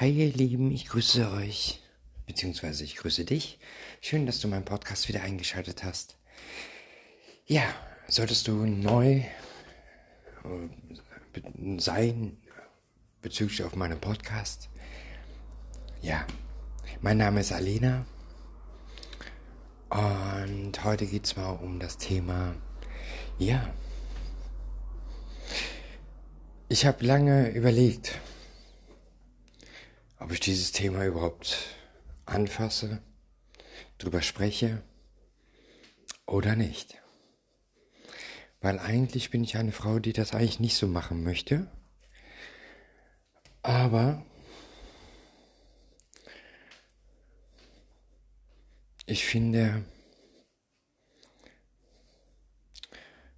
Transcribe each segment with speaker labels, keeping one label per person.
Speaker 1: Hi ihr Lieben, ich grüße euch, beziehungsweise ich grüße dich. Schön, dass du meinen Podcast wieder eingeschaltet hast. Ja, solltest du neu äh, sein bezüglich auf meinem Podcast? Ja, mein Name ist Alena und heute geht es mal um das Thema, ja, ich habe lange überlegt, ob ich dieses Thema überhaupt anfasse, drüber spreche oder nicht. Weil eigentlich bin ich eine Frau, die das eigentlich nicht so machen möchte. Aber ich finde,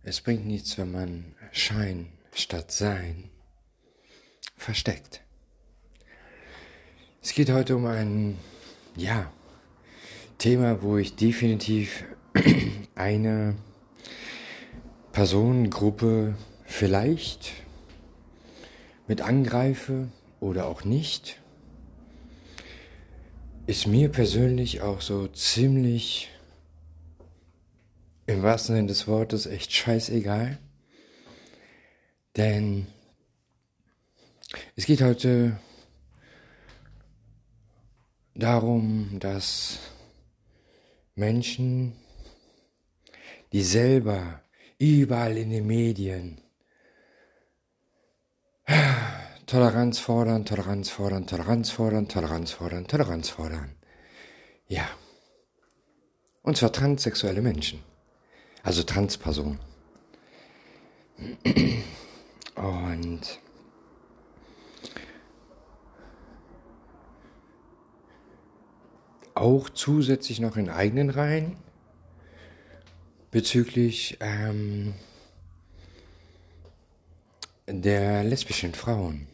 Speaker 1: es bringt nichts, wenn man Schein statt Sein versteckt. Es geht heute um ein, ja, Thema, wo ich definitiv eine Personengruppe vielleicht mit angreife oder auch nicht. Ist mir persönlich auch so ziemlich im wahrsten Sinne des Wortes echt scheißegal. Denn es geht heute darum, dass Menschen, die selber überall in den Medien Toleranz fordern, Toleranz fordern, Toleranz fordern, Toleranz fordern, Toleranz fordern. Ja. Und zwar transsexuelle Menschen. Also Transpersonen. Und auch zusätzlich noch in eigenen Reihen bezüglich ähm, der lesbischen Frauen.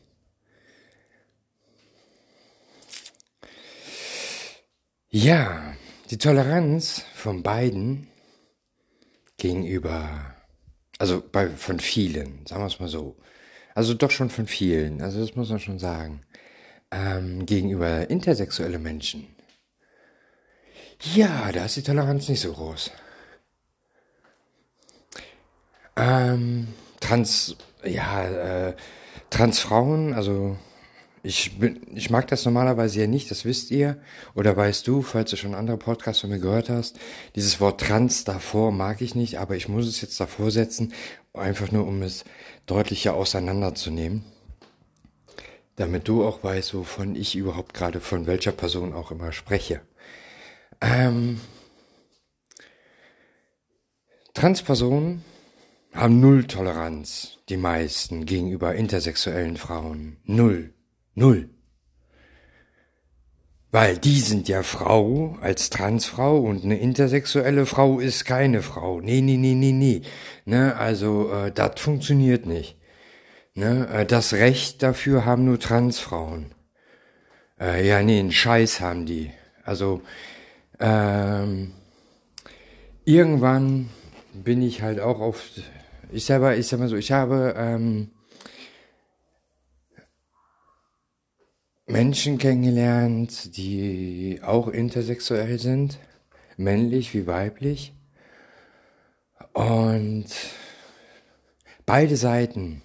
Speaker 1: Ja, die Toleranz von beiden gegenüber also bei, von vielen, sagen wir es mal so. Also doch schon von vielen, also das muss man schon sagen. Ähm, gegenüber intersexuelle Menschen. Ja, da ist die Toleranz nicht so groß. Ähm, trans, ja, äh, Transfrauen, also ich, bin, ich mag das normalerweise ja nicht, das wisst ihr. Oder weißt du, falls du schon andere Podcasts von mir gehört hast. Dieses Wort trans davor mag ich nicht, aber ich muss es jetzt davor setzen, einfach nur um es deutlicher auseinanderzunehmen. Damit du auch weißt, wovon ich überhaupt gerade von welcher Person auch immer spreche. Ähm, Transpersonen haben null Toleranz, die meisten, gegenüber intersexuellen Frauen. Null. Null. Weil die sind ja Frau als Transfrau und eine intersexuelle Frau ist keine Frau. Nee, nee, nee, nee, nee. Ne, also äh, das funktioniert nicht. Ne, äh, das Recht dafür haben nur Transfrauen. Äh, ja, nee, einen Scheiß haben die. Also ähm, irgendwann bin ich halt auch auf. Ich selber, ich sag mal so, ich habe ähm, Menschen kennengelernt, die auch intersexuell sind, männlich wie weiblich. Und beide Seiten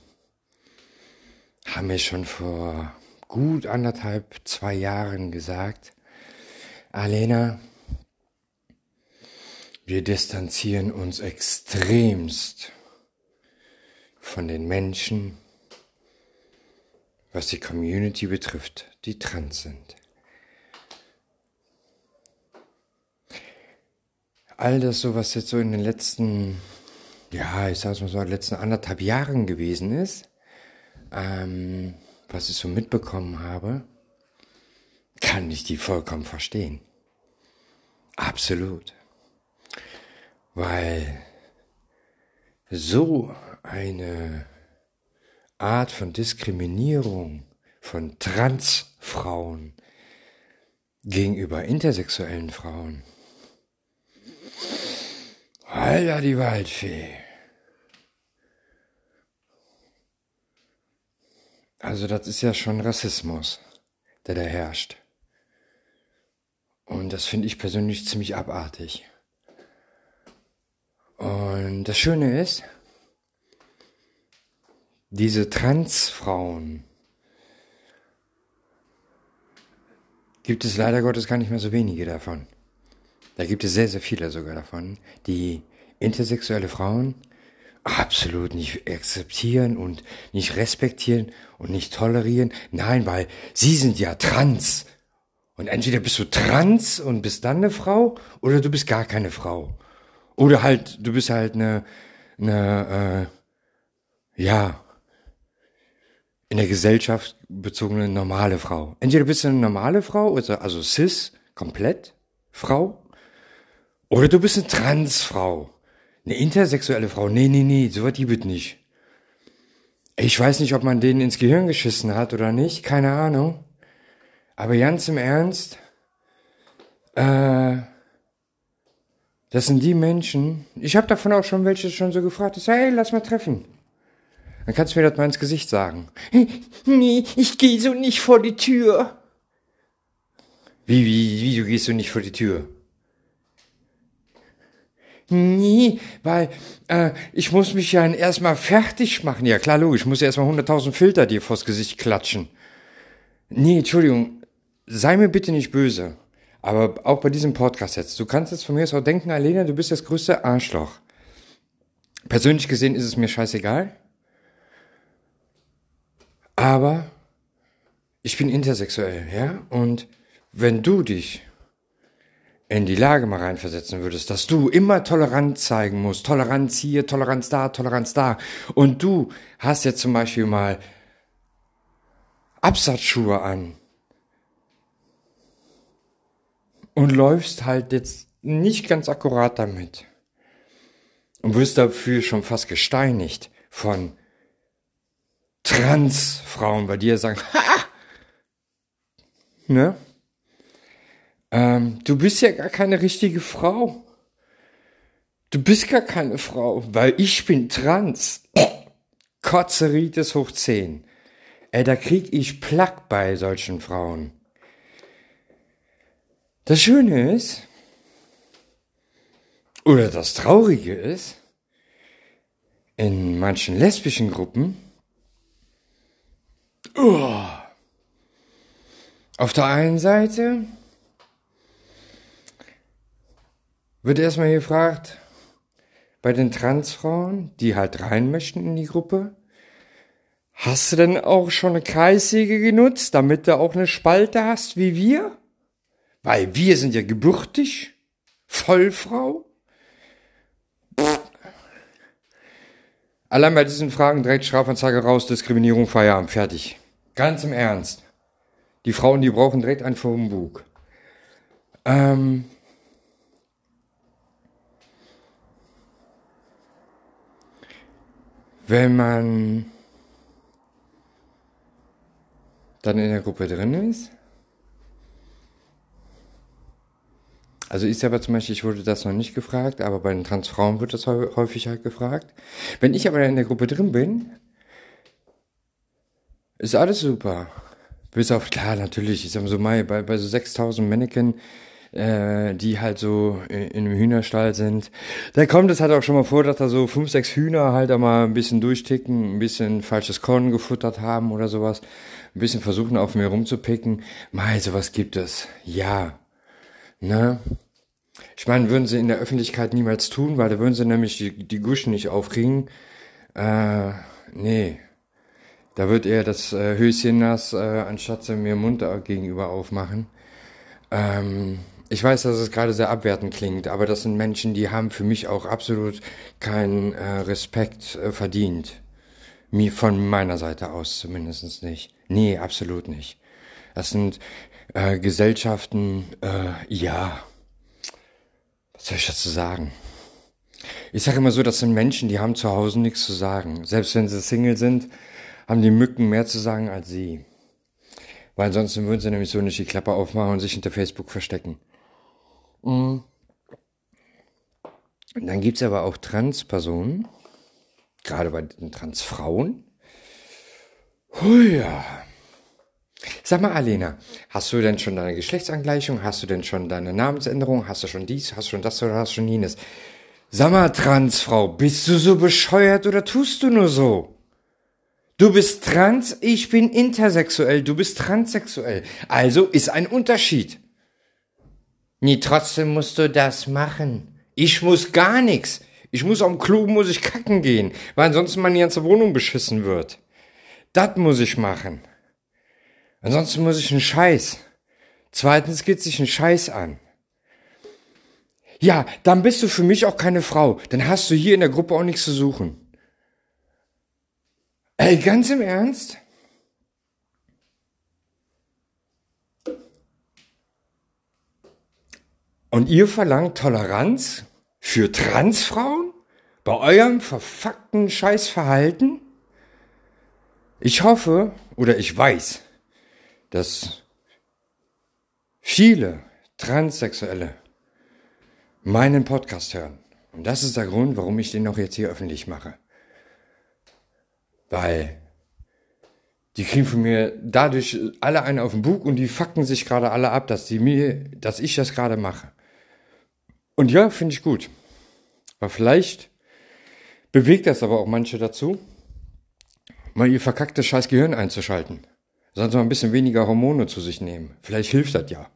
Speaker 1: haben mir schon vor gut anderthalb, zwei Jahren gesagt, Alena, wir distanzieren uns extremst von den Menschen, was die Community betrifft, die trans sind. All das, so was jetzt so in den letzten, ja, ich sag's mal so, letzten anderthalb Jahren gewesen ist, ähm, was ich so mitbekommen habe, kann ich die vollkommen verstehen. Absolut. Weil so eine Art von Diskriminierung von Transfrauen gegenüber intersexuellen Frauen. Alter, die Waldfee. Also das ist ja schon Rassismus. der da herrscht. Und das finde ich persönlich ziemlich abartig. Und das Schöne ist, diese Transfrauen gibt es leider Gottes gar nicht mehr so wenige davon. Da gibt es sehr, sehr viele sogar davon, die intersexuelle Frauen absolut nicht akzeptieren und nicht respektieren und nicht tolerieren. Nein, weil sie sind ja trans. Und entweder bist du trans und bist dann eine Frau oder du bist gar keine Frau. Oder halt, du bist halt eine, eine äh, ja, in der Gesellschaft bezogene normale Frau. Entweder bist du eine normale Frau, also cis, komplett Frau, oder du bist eine Transfrau. Eine intersexuelle Frau. Nee, nee, nee, so was gibt nicht. Ich weiß nicht, ob man denen ins Gehirn geschissen hat oder nicht, keine Ahnung. Aber ganz im Ernst, äh, das sind die Menschen, ich habe davon auch schon welche schon so gefragt, ich sag, hey, lass mal treffen. Dann kannst du mir das mal ins Gesicht sagen. Nee, ich gehe so nicht vor die Tür. Wie, wie, wie, du gehst so nicht vor die Tür? Nee, weil äh, ich muss mich ja erstmal fertig machen. Ja, klar, logisch, ich muss ja erstmal 100.000 Filter dir vors Gesicht klatschen. Nee, Entschuldigung, sei mir bitte nicht böse. Aber auch bei diesem Podcast jetzt, du kannst jetzt von mir aus auch denken, Alena, du bist das größte Arschloch. Persönlich gesehen ist es mir scheißegal. Aber ich bin intersexuell, ja? Und wenn du dich in die Lage mal reinversetzen würdest, dass du immer Toleranz zeigen musst, Toleranz hier, Toleranz da, Toleranz da, und du hast jetzt zum Beispiel mal Absatzschuhe an und läufst halt jetzt nicht ganz akkurat damit und wirst dafür schon fast gesteinigt von Transfrauen bei dir sagen, ha! Ne? Ähm, du bist ja gar keine richtige Frau. Du bist gar keine Frau, weil ich bin trans. Kotzeritis hoch 10. Ey, da krieg ich Plack bei solchen Frauen. Das Schöne ist, oder das Traurige ist, in manchen lesbischen Gruppen, oh, auf der einen Seite wird erstmal gefragt, bei den Transfrauen, die halt rein möchten in die Gruppe, hast du denn auch schon eine Kreissäge genutzt, damit du auch eine Spalte hast wie wir? Weil wir sind ja gebürtig, Vollfrau. Allein bei diesen Fragen direkt Strafanzeige raus, Diskriminierung, Feierabend, fertig. Ganz im Ernst. Die Frauen, die brauchen direkt ein Bug. Ähm, Wenn man dann in der Gruppe drin ist, also ich selber zum Beispiel, ich wurde das noch nicht gefragt, aber bei den Transfrauen wird das häufig halt gefragt. Wenn ich aber in der Gruppe drin bin, ist alles super. Bis auf, klar, natürlich, ich sag mal so, bei, bei so 6000 Mannequin äh, die halt so in, in einem Hühnerstall sind. Da kommt es halt auch schon mal vor, dass da so fünf, sechs Hühner halt einmal ein bisschen durchticken, ein bisschen falsches Korn gefuttert haben oder sowas, ein bisschen versuchen auf mir rumzupicken. Mei, sowas gibt es. Ja. Ne? Ich meine, würden sie in der Öffentlichkeit niemals tun, weil da würden sie nämlich die, die Guschen nicht aufkriegen. Äh, nee. Da wird eher das äh, Höschen nass, äh, anstatt sie mir Mund gegenüber aufmachen. Ähm, ich weiß, dass es gerade sehr abwertend klingt, aber das sind Menschen, die haben für mich auch absolut keinen äh, Respekt äh, verdient. Mir von meiner Seite aus zumindest nicht. Nee, absolut nicht. Das sind äh, Gesellschaften, äh, ja, was soll ich dazu sagen? Ich sage immer so, das sind Menschen, die haben zu Hause nichts zu sagen. Selbst wenn sie Single sind, haben die Mücken mehr zu sagen als sie. Weil ansonsten würden sie nämlich so nicht die Klappe aufmachen und sich hinter Facebook verstecken. Mhm. Dann gibt's aber auch Transpersonen, gerade bei den Transfrauen. Oh ja. Sag mal, Alena, hast du denn schon deine Geschlechtsangleichung? Hast du denn schon deine Namensänderung? Hast du schon dies? Hast du schon das oder hast du schon jenes? Sag mal, Transfrau, bist du so bescheuert oder tust du nur so? Du bist trans, ich bin intersexuell, du bist transsexuell. Also ist ein Unterschied. Nee, trotzdem musst du das machen. Ich muss gar nichts. Ich muss am Klo, muss ich kacken gehen, weil ansonsten meine ganze Wohnung beschissen wird. Das muss ich machen. Ansonsten muss ich einen Scheiß. Zweitens geht sich ein Scheiß an. Ja, dann bist du für mich auch keine Frau. Dann hast du hier in der Gruppe auch nichts zu suchen. Ey, ganz im Ernst? Und ihr verlangt Toleranz für Transfrauen? Bei eurem verfuckten Scheißverhalten? Ich hoffe, oder ich weiß, dass viele Transsexuelle meinen Podcast hören. Und das ist der Grund, warum ich den auch jetzt hier öffentlich mache. Weil die kriegen von mir dadurch alle einen auf den Bug und die fucken sich gerade alle ab, dass die mir, dass ich das gerade mache. Und ja, finde ich gut. Weil vielleicht bewegt das aber auch manche dazu, mal ihr verkacktes scheiß Gehirn einzuschalten. Sollen sie mal ein bisschen weniger Hormone zu sich nehmen. Vielleicht hilft das ja.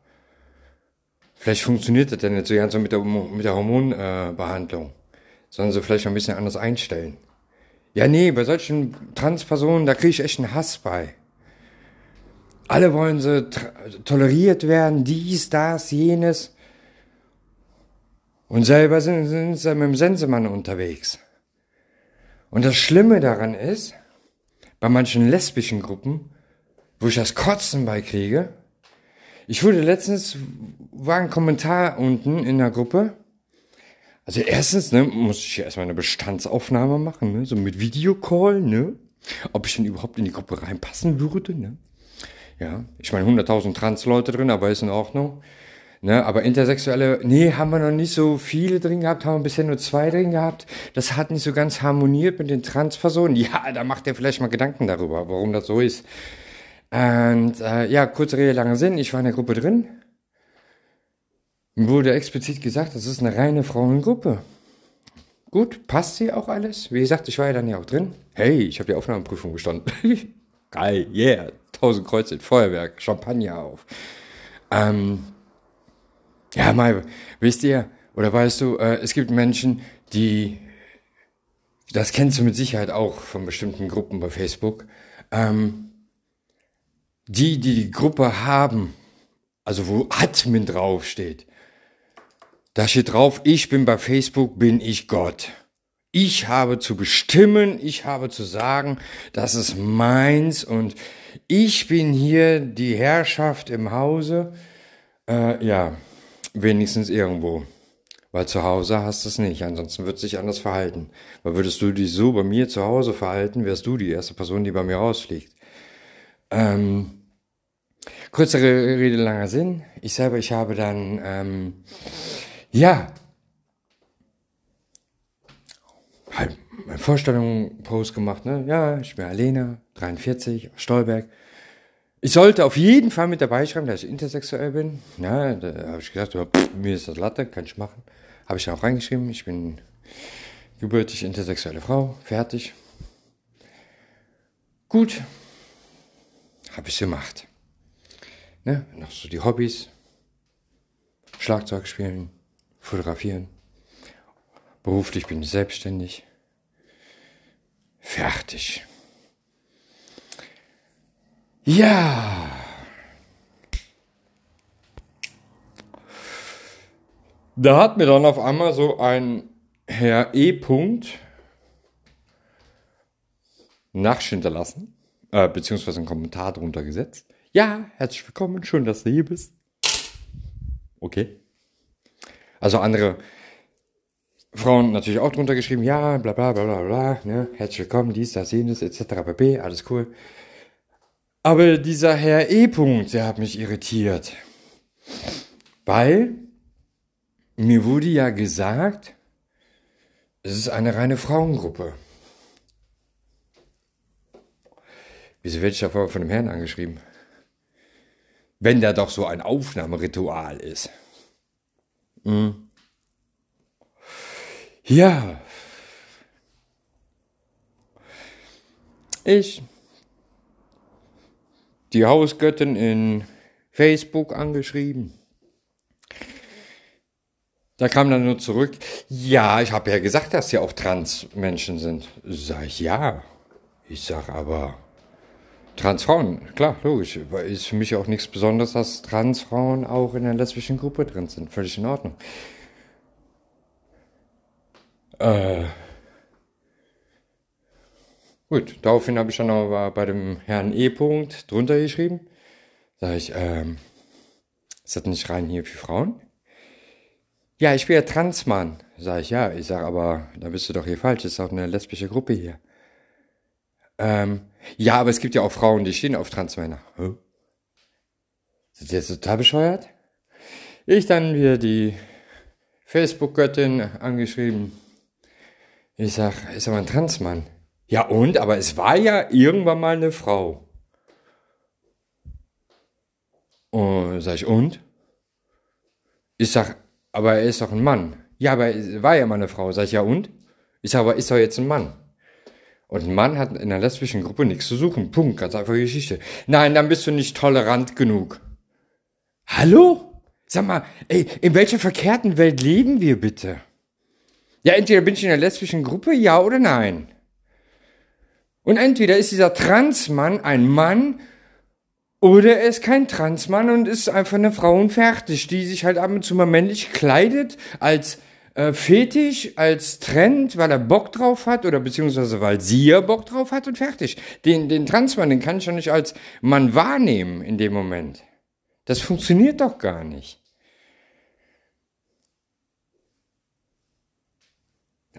Speaker 1: Vielleicht funktioniert das ja nicht so ganz so mit der, mit der Hormonbehandlung. Äh, Sollen sie vielleicht mal ein bisschen anders einstellen. Ja, nee, bei solchen Transpersonen, da kriege ich echt einen Hass bei. Alle wollen sie toleriert werden, dies, das, jenes. Und selber sind, sind sie mit dem Sensemann unterwegs. Und das Schlimme daran ist, bei manchen lesbischen Gruppen, wo ich das Kotzen beikriege. Ich wurde letztens, war ein Kommentar unten in der Gruppe. Also erstens, ne, muss ich erstmal eine Bestandsaufnahme machen, ne, so mit Videocall, ne, ob ich denn überhaupt in die Gruppe reinpassen würde, ne. Ja, ich meine 100.000 Trans-Leute drin, aber ist in Ordnung. Ne, aber Intersexuelle, nee, haben wir noch nicht so viele drin gehabt, haben wir bisher nur zwei drin gehabt. Das hat nicht so ganz harmoniert mit den Transpersonen. Ja, da macht ihr vielleicht mal Gedanken darüber, warum das so ist. Und äh, ja, kurze Rede, langer Sinn, ich war in der Gruppe drin. Wurde explizit gesagt, das ist eine reine Frauengruppe. Gut, passt sie auch alles? Wie gesagt, ich war ja dann ja auch drin. Hey, ich habe die Aufnahmeprüfung bestanden. Geil, yeah. Tausend Kreuze, Feuerwerk, Champagner auf. Ähm, ja, mal, wisst ihr, oder weißt du, äh, es gibt Menschen, die, das kennst du mit Sicherheit auch von bestimmten Gruppen bei Facebook, ähm, die, die die Gruppe haben, also wo Admin draufsteht, da steht drauf, ich bin bei Facebook, bin ich Gott. Ich habe zu bestimmen, ich habe zu sagen, das ist meins und ich bin hier die Herrschaft im Hause. Äh, ja, wenigstens irgendwo. Weil zu Hause hast du es nicht, ansonsten wird sich anders verhalten. Weil würdest du dich so bei mir zu Hause verhalten, wärst du die erste Person, die bei mir rausfliegt. Ähm, kürzere Rede, langer Sinn. Ich selber, ich habe dann, ähm, ja, halt meine Vorstellung Post gemacht, ne? Ja, ich bin Alena, 43, aus Stolberg. Ich sollte auf jeden Fall mit dabei schreiben, dass ich intersexuell bin. Ja, da habe ich gesagt, mir ist das Latte, kann ich machen. Habe ich dann auch reingeschrieben, ich bin gebürtig intersexuelle Frau, fertig. Gut, habe ich gemacht. Ne? Noch so die Hobbys. Schlagzeug spielen, fotografieren. Beruflich bin ich selbstständig. Fertig. Ja. Da hat mir dann auf einmal so ein Herr E. -Punkt Nachricht hinterlassen äh, beziehungsweise einen Kommentar drunter gesetzt. Ja, herzlich willkommen, schön, dass du hier bist. Okay. Also andere Frauen natürlich auch drunter geschrieben, ja, bla bla bla bla bla, ne, herzlich willkommen, dies, das, jenes, etc. pp, alles cool. Aber dieser Herr E. -Punkt, der hat mich irritiert. Weil mir wurde ja gesagt, es ist eine reine Frauengruppe. Wieso werde ich da vorher von dem Herrn angeschrieben? Wenn da doch so ein Aufnahmeritual ist. Mhm. Ja. Ich die Hausgöttin in Facebook angeschrieben. Da kam dann nur zurück, ja, ich habe ja gesagt, dass sie auch Transmenschen sind. Sag ich, ja. Ich sag aber, Transfrauen, klar, logisch. Ist für mich auch nichts Besonderes, dass Transfrauen auch in der lesbischen Gruppe drin sind. Völlig in Ordnung. Äh, Gut, daraufhin habe ich dann aber bei dem Herrn E. -Punkt drunter geschrieben. Sag ich, ähm, ist das nicht rein hier für Frauen? Ja, ich bin ja Transmann. Sag ich, ja. Ich sag, aber da bist du doch hier falsch. Das ist auch eine lesbische Gruppe hier. Ähm, ja, aber es gibt ja auch Frauen, die stehen auf Transmänner. Hä? Sind die jetzt total bescheuert? Ich dann wieder die Facebook-Göttin angeschrieben. Ich sag, ist aber ein Transmann. Ja und? Aber es war ja irgendwann mal eine Frau. Und sag ich, und? Ich sag, aber er ist doch ein Mann. Ja, aber war ja mal eine Frau. Sag ich, ja und? Ich sag, aber ist doch jetzt ein Mann. Und ein Mann hat in der lesbischen Gruppe nichts zu suchen. Punkt, ganz einfache Geschichte. Nein, dann bist du nicht tolerant genug. Hallo? Sag mal, ey, in welcher verkehrten Welt leben wir bitte? Ja, entweder bin ich in der lesbischen Gruppe, ja oder nein. Und entweder ist dieser Transmann ein Mann oder er ist kein Transmann und ist einfach eine Frau und fertig, die sich halt ab und zu mal männlich kleidet als äh, Fetisch, als Trend, weil er Bock drauf hat oder beziehungsweise weil sie ja Bock drauf hat und fertig. Den, den Transmann, den kann ich doch nicht als Mann wahrnehmen in dem Moment. Das funktioniert doch gar nicht.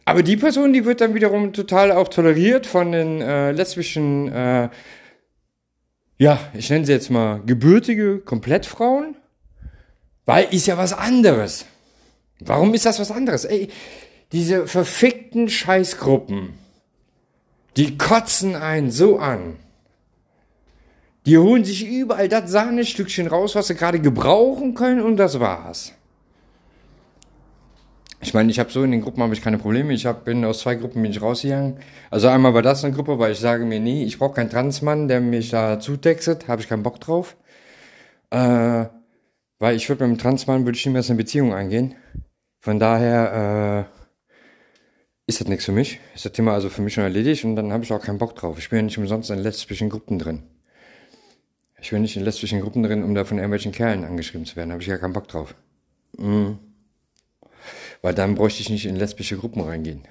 Speaker 1: Aber die Person, die wird dann wiederum total auch toleriert von den äh, lesbischen, äh, ja, ich nenne sie jetzt mal gebürtige Komplettfrauen, weil ist ja was anderes. Warum ist das was anderes? Ey, diese verfickten Scheißgruppen, die kotzen einen so an. Die holen sich überall das Sahnestückchen raus, was sie gerade gebrauchen können und das war's. Ich meine, ich habe so in den Gruppen habe ich keine Probleme. Ich hab, bin aus zwei Gruppen bin ich rausgegangen. Also einmal war das eine Gruppe, weil ich sage mir, nee, ich brauche keinen Transmann, der mich da zutextet, habe ich keinen Bock drauf. Äh, weil ich würde mit einem Transmann würde ich niemals eine Beziehung eingehen. Von daher äh, ist das nichts für mich. Ist das Thema also für mich schon erledigt und dann habe ich auch keinen Bock drauf. Ich bin ja nicht umsonst in lesbischen Gruppen drin. Ich bin nicht in lesbischen Gruppen drin, um da von irgendwelchen Kerlen angeschrieben zu werden. Da habe ich ja keinen Bock drauf. Mhm. Weil dann bräuchte ich nicht in lesbische Gruppen reingehen.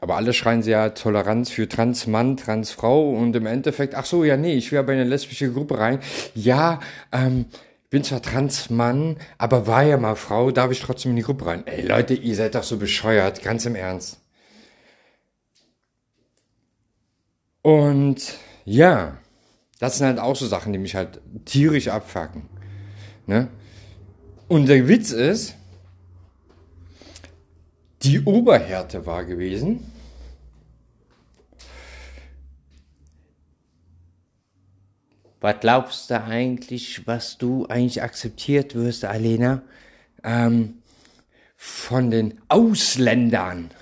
Speaker 1: Aber alle schreien sie ja Toleranz für Transmann, Transfrau und im Endeffekt, ach so, ja, nee, ich will aber in eine lesbische Gruppe rein. Ja, ähm, bin zwar Transmann, aber war ja mal Frau, darf ich trotzdem in die Gruppe rein. Ey Leute, ihr seid doch so bescheuert, ganz im Ernst. Und ja, das sind halt auch so Sachen, die mich halt tierisch abfacken. Ne? Und der Witz ist, die Oberhärte war gewesen. Was glaubst du eigentlich, was du eigentlich akzeptiert wirst, Alena, ähm, von den Ausländern?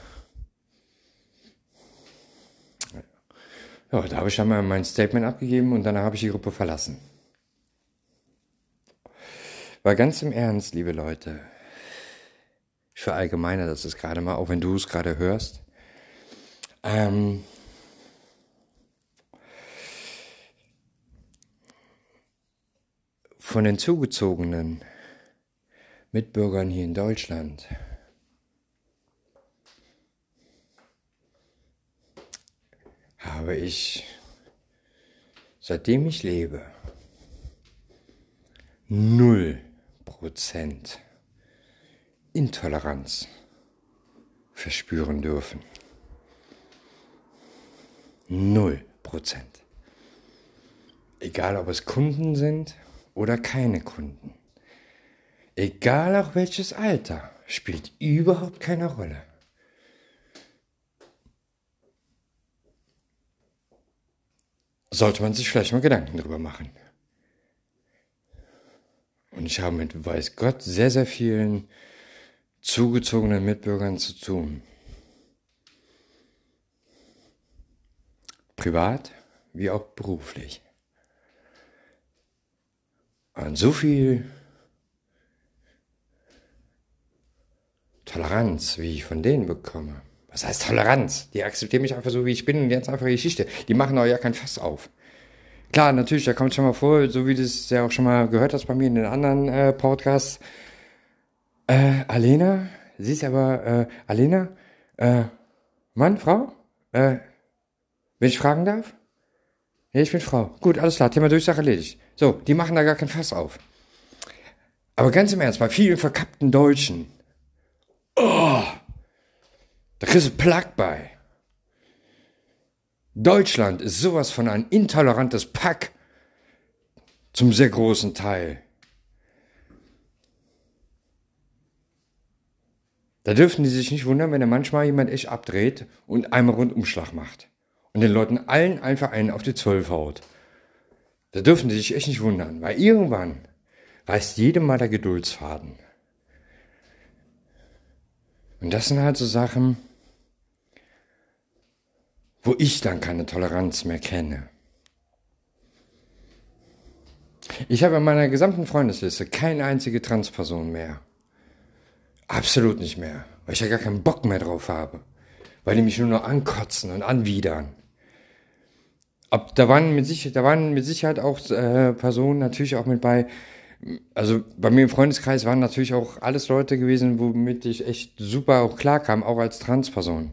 Speaker 1: Ja, da habe ich dann mal mein Statement abgegeben und dann habe ich die Gruppe verlassen. Weil ganz im Ernst, liebe Leute, ich verallgemeine das ist gerade mal, auch wenn du es gerade hörst. Ähm, von den zugezogenen Mitbürgern hier in Deutschland habe ich, seitdem ich lebe, null Prozent Intoleranz verspüren dürfen. Null Prozent. Egal ob es Kunden sind oder keine Kunden. Egal auch welches Alter, spielt überhaupt keine Rolle. Sollte man sich vielleicht mal Gedanken drüber machen. Und ich habe mit, weiß Gott, sehr, sehr vielen zugezogenen Mitbürgern zu tun. Privat wie auch beruflich. Und so viel Toleranz, wie ich von denen bekomme. Was heißt Toleranz? Die akzeptieren mich einfach so, wie ich bin und jetzt einfach Geschichte. Die machen auch ja kein Fass auf. Klar, natürlich, da kommt schon mal vor, so wie du es ja auch schon mal gehört hast bei mir in den anderen äh, Podcasts. Äh, Alena, sie ist aber, äh, Alena, äh, Mann, Frau? Äh, wenn ich fragen darf? Ja, ich bin Frau. Gut, alles klar, Thema Durchsage erledigt. So, die machen da gar kein Fass auf. Aber ganz im Ernst, bei vielen verkappten Deutschen, oh, da kriegst du Plack bei. Deutschland ist sowas von ein intolerantes Pack. Zum sehr großen Teil. Da dürften die sich nicht wundern, wenn da manchmal jemand echt abdreht und einmal Rundumschlag macht. Und den Leuten allen einfach einen auf die Zwölf haut. Da dürfen die sich echt nicht wundern, weil irgendwann reißt jedem mal der Geduldsfaden. Und das sind halt so Sachen, wo ich dann keine Toleranz mehr kenne. Ich habe in meiner gesamten Freundesliste keine einzige Transperson mehr. Absolut nicht mehr, weil ich ja gar keinen Bock mehr drauf habe, weil die mich nur noch ankotzen und anwidern. Ab, da waren mit Sicherheit, da waren mit Sicherheit auch äh, Personen natürlich auch mit bei. Also bei mir im Freundeskreis waren natürlich auch alles Leute gewesen, womit ich echt super auch klar kam, auch als Transperson.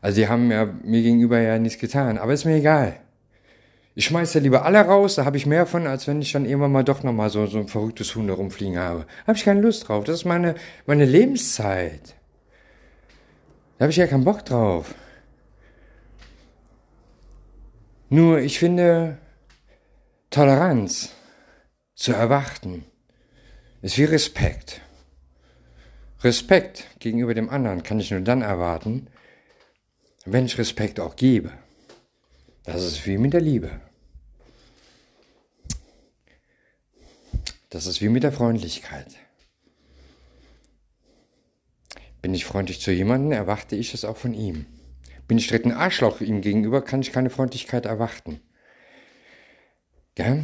Speaker 1: Also die haben ja mir gegenüber ja nichts getan, aber ist mir egal. Ich schmeiße ja lieber alle raus, da habe ich mehr von, als wenn ich dann irgendwann mal doch nochmal so, so ein verrücktes Huhn da rumfliegen habe. Habe ich keine Lust drauf. Das ist meine, meine Lebenszeit. Da habe ich ja keinen Bock drauf. Nur ich finde, Toleranz zu erwarten ist wie Respekt. Respekt gegenüber dem anderen kann ich nur dann erwarten, wenn ich Respekt auch gebe. Das ist wie mit der Liebe. Das ist wie mit der Freundlichkeit. Bin ich freundlich zu jemandem, erwarte ich es auch von ihm. Bin ich direkt ein Arschloch ihm gegenüber, kann ich keine Freundlichkeit erwarten. Ja?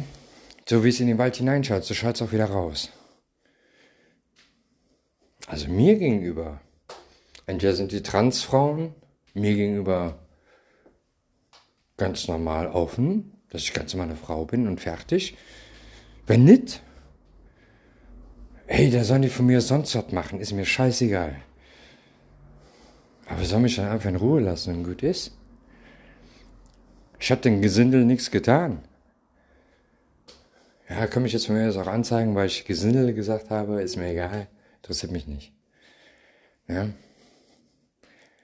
Speaker 1: So wie es in den Wald hineinschaut, so schaut es auch wieder raus. Also mir gegenüber. Entweder sind die Transfrauen mir gegenüber ganz normal offen, dass ich ganz normal eine Frau bin und fertig. Wenn nicht, hey, da sollen die von mir sonst was machen, ist mir scheißegal. Aber soll mich dann einfach in Ruhe lassen und gut ist? Ich hab dem Gesindel nichts getan. Ja, kann mich jetzt von mir das auch anzeigen, weil ich Gesindel gesagt habe, ist mir egal, interessiert mich nicht. Ja.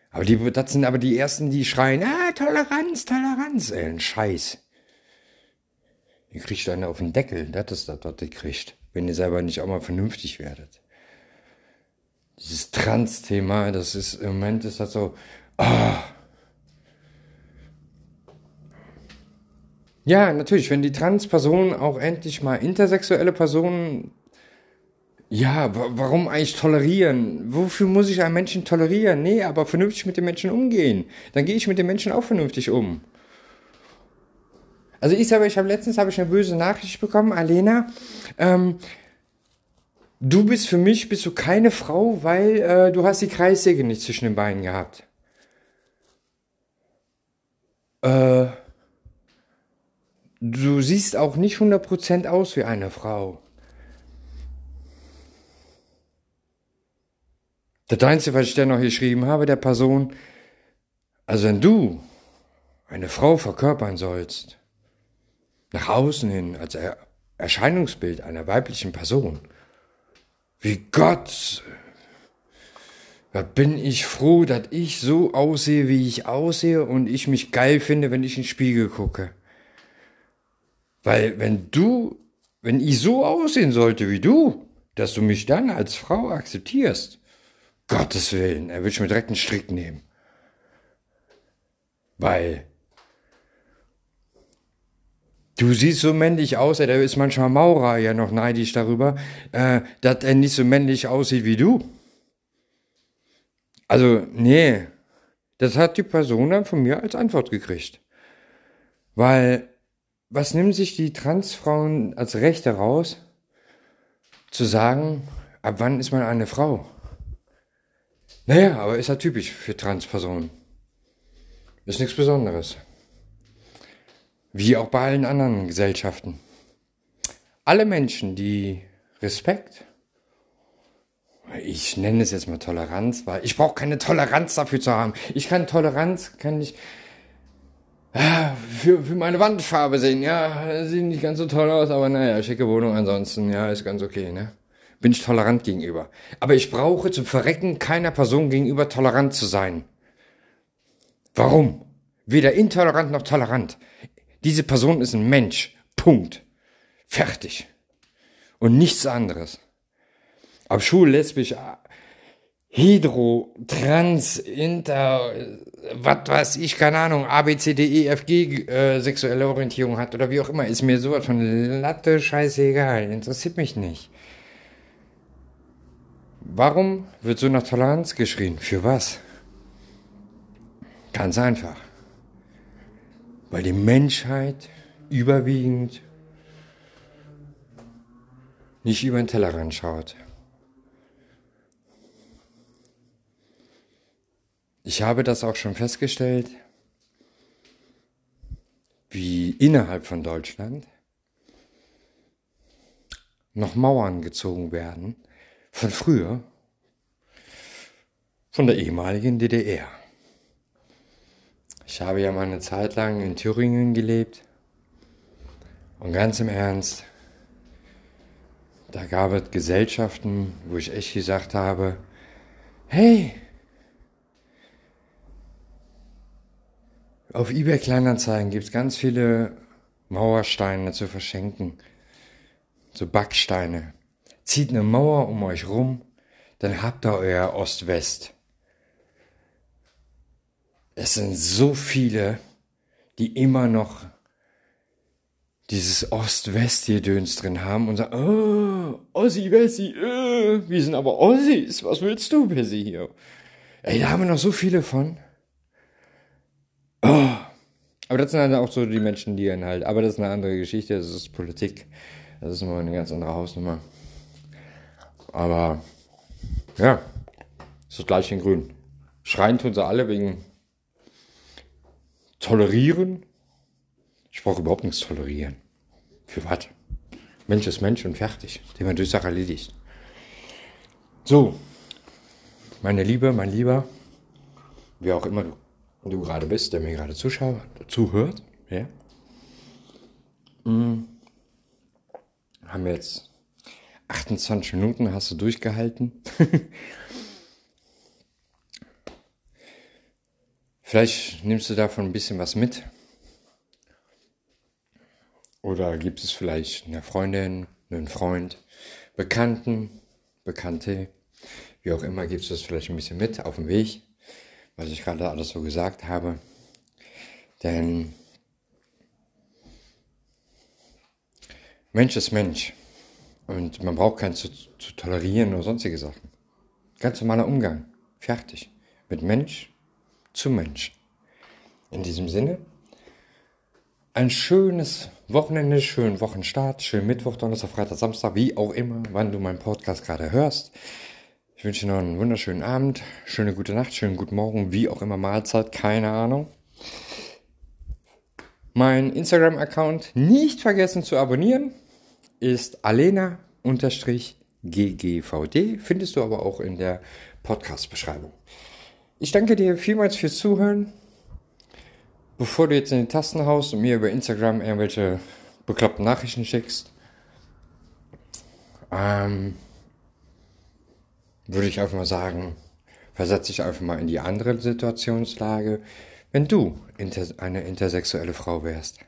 Speaker 1: Aber die, das sind aber die ersten, die schreien, ah, Toleranz, Toleranz, ey, ein Scheiß. Ihr kriegt einen auf den Deckel, das ist das, was ihr kriegt, wenn ihr selber nicht auch mal vernünftig werdet. Dieses Trans-Thema, das ist, im Moment ist das so. Oh. Ja, natürlich, wenn die Trans-Personen auch endlich mal intersexuelle Personen ja, warum eigentlich tolerieren? Wofür muss ich einen Menschen tolerieren? Nee, aber vernünftig mit den Menschen umgehen. Dann gehe ich mit den Menschen auch vernünftig um. Also ich sage, ich habe letztens habe ich eine böse Nachricht bekommen, Alena. Ähm, du bist für mich bist du keine Frau, weil äh, du hast die Kreissäge nicht zwischen den Beinen gehabt. Äh, du siehst auch nicht 100% aus wie eine Frau. Das Einzige, was ich dann noch geschrieben habe, der Person, also wenn du eine Frau verkörpern sollst, nach außen hin als Erscheinungsbild einer weiblichen Person, wie Gott, da bin ich froh, dass ich so aussehe, wie ich aussehe und ich mich geil finde, wenn ich in den Spiegel gucke. Weil wenn du, wenn ich so aussehen sollte wie du, dass du mich dann als Frau akzeptierst, Gottes Willen, er will schon direkt einen Strick nehmen. Weil Du siehst so männlich aus, da ist manchmal Maurer ja noch neidisch darüber, äh, dass er nicht so männlich aussieht wie du. Also, nee, das hat die Person dann von mir als Antwort gekriegt. Weil, was nehmen sich die Transfrauen als Rechte raus, zu sagen, ab wann ist man eine Frau? Naja, aber ist ja typisch für Transpersonen. Ist nichts Besonderes. Wie auch bei allen anderen Gesellschaften. Alle Menschen, die Respekt, ich nenne es jetzt mal Toleranz, weil ich brauche keine Toleranz dafür zu haben. Ich kann Toleranz, kann ich ah, für, für meine Wandfarbe sehen. Ja, sieht nicht ganz so toll aus, aber naja, schicke Wohnung ansonsten, ja, ist ganz okay, ne? Bin ich tolerant gegenüber. Aber ich brauche zum Verrecken keiner Person gegenüber tolerant zu sein. Warum? Weder intolerant noch tolerant. Diese Person ist ein Mensch. Punkt. Fertig. Und nichts anderes. Ob schwul, lesbisch, hydro, trans, inter, was weiß ich, keine Ahnung, A, B, C, D, E, F, G, äh, sexuelle Orientierung hat oder wie auch immer, ist mir sowas von Latte scheißegal. Interessiert mich nicht. Warum wird so nach Toleranz geschrien? Für was? Ganz einfach weil die Menschheit überwiegend nicht über den Tellerrand schaut. Ich habe das auch schon festgestellt, wie innerhalb von Deutschland noch Mauern gezogen werden von früher, von der ehemaligen DDR. Ich habe ja mal eine Zeit lang in Thüringen gelebt. Und ganz im Ernst, da gab es Gesellschaften, wo ich echt gesagt habe, hey, auf eBay Kleinanzeigen gibt es ganz viele Mauersteine zu verschenken. So Backsteine. Zieht eine Mauer um euch rum, dann habt ihr euer Ost-West. Es sind so viele, die immer noch dieses Ost-West-Gedöns drin haben und sagen, oh, Ossi, Wessi, äh, wir sind aber Ossis, was willst du, Bessi, hier? Ey, da haben wir noch so viele von. Oh. Aber das sind halt auch so die Menschen, die dann halt, aber das ist eine andere Geschichte, das ist Politik. Das ist immer eine ganz andere Hausnummer. Aber, ja, ist das gleiche in grün. Schreien tun sie alle wegen Tolerieren? Ich brauche überhaupt nichts tolerieren. Für was? Mensch ist Mensch und fertig. Thema Durchsage erledigt. So, meine Liebe, mein Lieber, wie auch immer du, du gerade bist, der mir gerade zuschaut, zuhört, ja, hm. haben wir jetzt 28 Minuten, hast du durchgehalten. Vielleicht nimmst du davon ein bisschen was mit. Oder gibt es vielleicht eine Freundin, einen Freund, Bekannten, Bekannte, wie auch immer, gibst du das vielleicht ein bisschen mit auf dem Weg, was ich gerade alles so gesagt habe. Denn Mensch ist Mensch. Und man braucht keinen zu, zu tolerieren oder sonstige Sachen. Ganz normaler Umgang. Fertig. Mit Mensch zum Mensch. In diesem Sinne, ein schönes Wochenende, schönen Wochenstart, schönen Mittwoch, Donnerstag, Freitag, Samstag, wie auch immer, wann du meinen Podcast gerade hörst. Ich wünsche dir noch einen wunderschönen Abend, schöne gute Nacht, schönen guten Morgen, wie auch immer Mahlzeit, keine Ahnung. Mein Instagram-Account nicht vergessen zu abonnieren ist alena-ggvd, findest du aber auch in der Podcast-Beschreibung. Ich danke dir vielmals fürs Zuhören. Bevor du jetzt in die Tasten haust und mir über Instagram irgendwelche bekloppten Nachrichten schickst, ähm, würde ich einfach mal sagen, versetze dich einfach mal in die andere Situationslage, wenn du inter eine intersexuelle Frau wärst.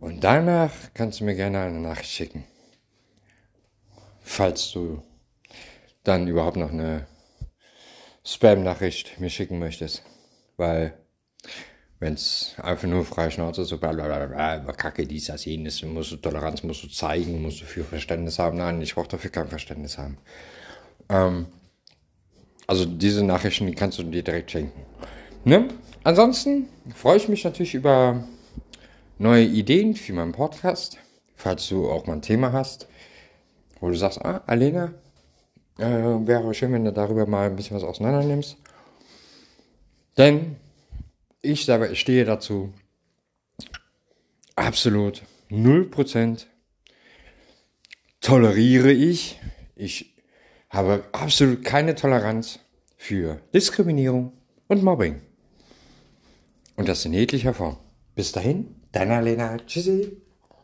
Speaker 1: Und danach kannst du mir gerne eine Nachricht schicken. Falls du dann überhaupt noch eine Spam-Nachricht mir schicken möchtest. Weil Wenn es einfach nur frei Schnauze so bla bla bla bla, über Kacke, dies, das, jenes, musst du Toleranz musst du zeigen, musst du viel Verständnis haben. Nein, ich brauche dafür kein Verständnis haben. Ähm, also diese Nachrichten, die kannst du dir direkt schenken. Ne? Ansonsten freue ich mich natürlich über neue Ideen für meinen Podcast. Falls du auch mal ein Thema hast, wo du sagst, ah, Alena, äh, wäre schön, wenn du darüber mal ein bisschen was auseinander nimmst. Denn ich selber stehe dazu absolut 0% toleriere ich. Ich habe absolut keine Toleranz für Diskriminierung und Mobbing. Und das in jeglicher Form. Bis dahin, deiner Lena. Tschüssi.